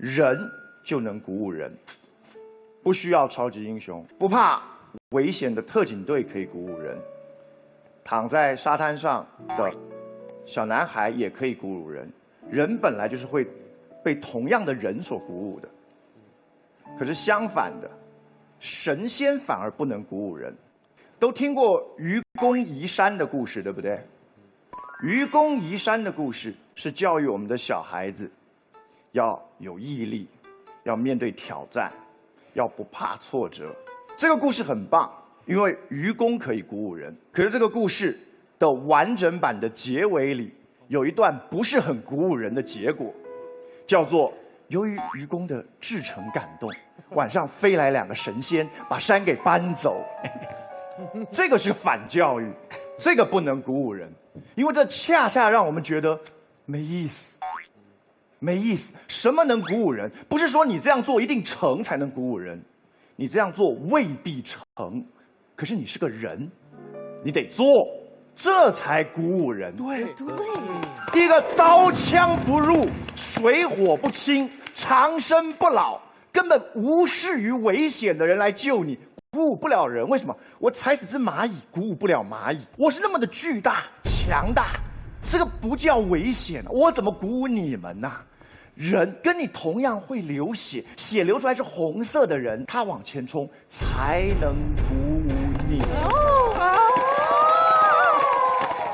人就能鼓舞人，不需要超级英雄，不怕危险的特警队可以鼓舞人，躺在沙滩上的小男孩也可以鼓舞人。人本来就是会被同样的人所鼓舞的，可是相反的，神仙反而不能鼓舞人。都听过愚公移山的故事，对不对？愚公移山的故事是教育我们的小孩子要有毅力，要面对挑战，要不怕挫折。这个故事很棒，因为愚公可以鼓舞人。可是这个故事的完整版的结尾里有一段不是很鼓舞人的结果，叫做由于愚公的至诚感动，晚上飞来两个神仙把山给搬走。这个是反教育，这个不能鼓舞人，因为这恰恰让我们觉得没意思，没意思。什么能鼓舞人？不是说你这样做一定成才能鼓舞人，你这样做未必成，可是你是个人，你得做，这才鼓舞人。对对，一个刀枪不入、水火不侵、长生不老、根本无视于危险的人来救你。鼓舞不了人，为什么？我踩死只蚂蚁，鼓舞不了蚂蚁。我是那么的巨大、强大，这个不叫危险，我怎么鼓舞你们呢？人跟你同样会流血，血流出来是红色的人，他往前冲才能鼓舞你。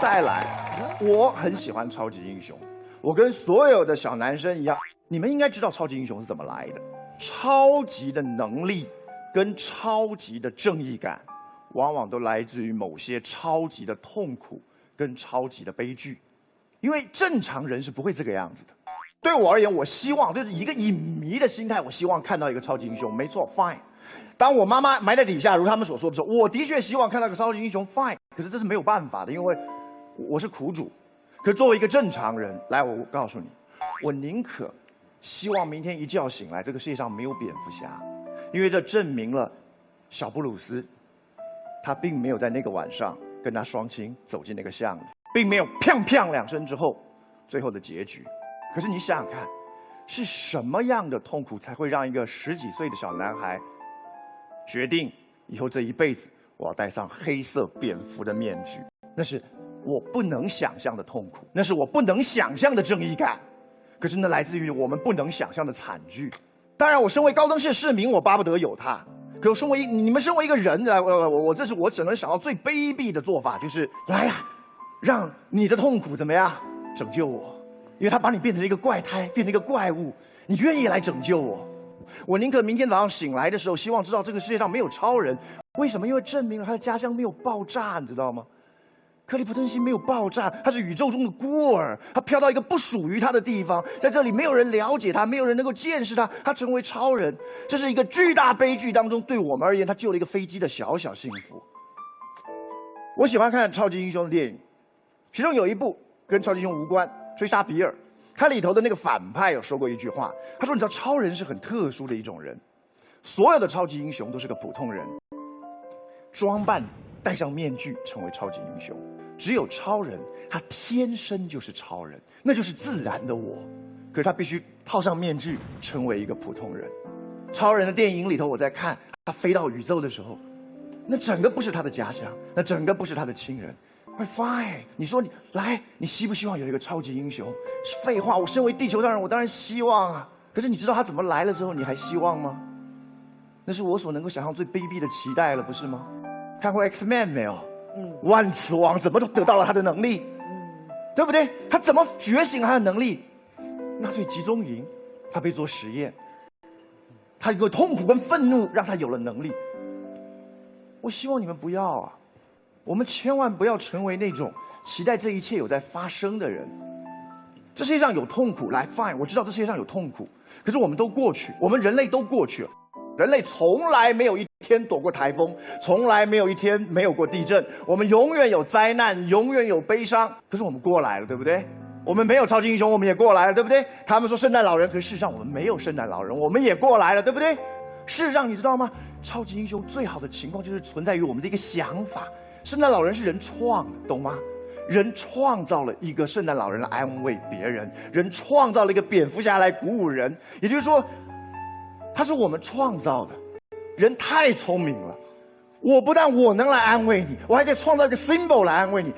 再来，我很喜欢超级英雄，我跟所有的小男生一样，你们应该知道超级英雄是怎么来的，超级的能力。跟超级的正义感，往往都来自于某些超级的痛苦跟超级的悲剧，因为正常人是不会这个样子的。对我而言，我希望就是一个影迷的心态，我希望看到一个超级英雄。没错，fine。当我妈妈埋在底下，如他们所说的时候，我的确希望看到个超级英雄，fine。可是这是没有办法的，因为我是苦主。可作为一个正常人，来，我告诉你，我宁可希望明天一觉醒来，这个世界上没有蝙蝠侠。因为这证明了，小布鲁斯，他并没有在那个晚上跟他双亲走进那个巷子，并没有砰砰两声之后，最后的结局。可是你想想看，是什么样的痛苦才会让一个十几岁的小男孩，决定以后这一辈子我要戴上黑色蝙蝠的面具？那是我不能想象的痛苦，那是我不能想象的正义感，可是那来自于我们不能想象的惨剧。当然，我身为高登市市民，我巴不得有他。可身为你们身为一个人来，我我我这是我只能想到最卑鄙的做法，就是来呀，让你的痛苦怎么样拯救我？因为他把你变成一个怪胎，变成一个怪物，你愿意来拯救我？我宁可明天早上醒来的时候，希望知道这个世界上没有超人。为什么？因为证明了他的家乡没有爆炸，你知道吗？克利夫顿星没有爆炸，他是宇宙中的孤儿，他飘到一个不属于他的地方，在这里没有人了解他，没有人能够见识他，他成为超人，这是一个巨大悲剧当中，对我们而言，他救了一个飞机的小小幸福。我喜欢看超级英雄的电影，其中有一部跟超级英雄无关，《追杀比尔》，它里头的那个反派有说过一句话，他说：“你知道超人是很特殊的一种人，所有的超级英雄都是个普通人，装扮。”戴上面具成为超级英雄，只有超人，他天生就是超人，那就是自然的我。可是他必须套上面具，成为一个普通人。超人的电影里头，我在看他飞到宇宙的时候，那整个不是他的家乡，那整个不是他的亲人。Fine，你说你来，你希不希望有一个超级英雄？是废话，我身为地球上人，我当然希望啊。可是你知道他怎么来了之后，你还希望吗？那是我所能够想象最卑鄙的期待了，不是吗？看过 X Man 没有？嗯，万磁王怎么都得到了他的能力？嗯，对不对？他怎么觉醒他的能力？纳粹集中营，他被做实验，他一个痛苦跟愤怒让他有了能力。我希望你们不要啊，我们千万不要成为那种期待这一切有在发生的人。这世界上有痛苦，来 Fine，我知道这世界上有痛苦，可是我们都过去，我们人类都过去了。人类从来没有一天躲过台风，从来没有一天没有过地震。我们永远有灾难，永远有悲伤。可是我们过来了，对不对？我们没有超级英雄，我们也过来了，对不对？他们说圣诞老人，可是事实上我们没有圣诞老人，我们也过来了，对不对？事实上你知道吗？超级英雄最好的情况就是存在于我们的一个想法。圣诞老人是人创的，懂吗？人创造了一个圣诞老人来安慰别人，人创造了一个蝙蝠侠来鼓舞人。也就是说，它是我们创造的。人太聪明了，我不但我能来安慰你，我还可以创造一个 symbol 来安慰你。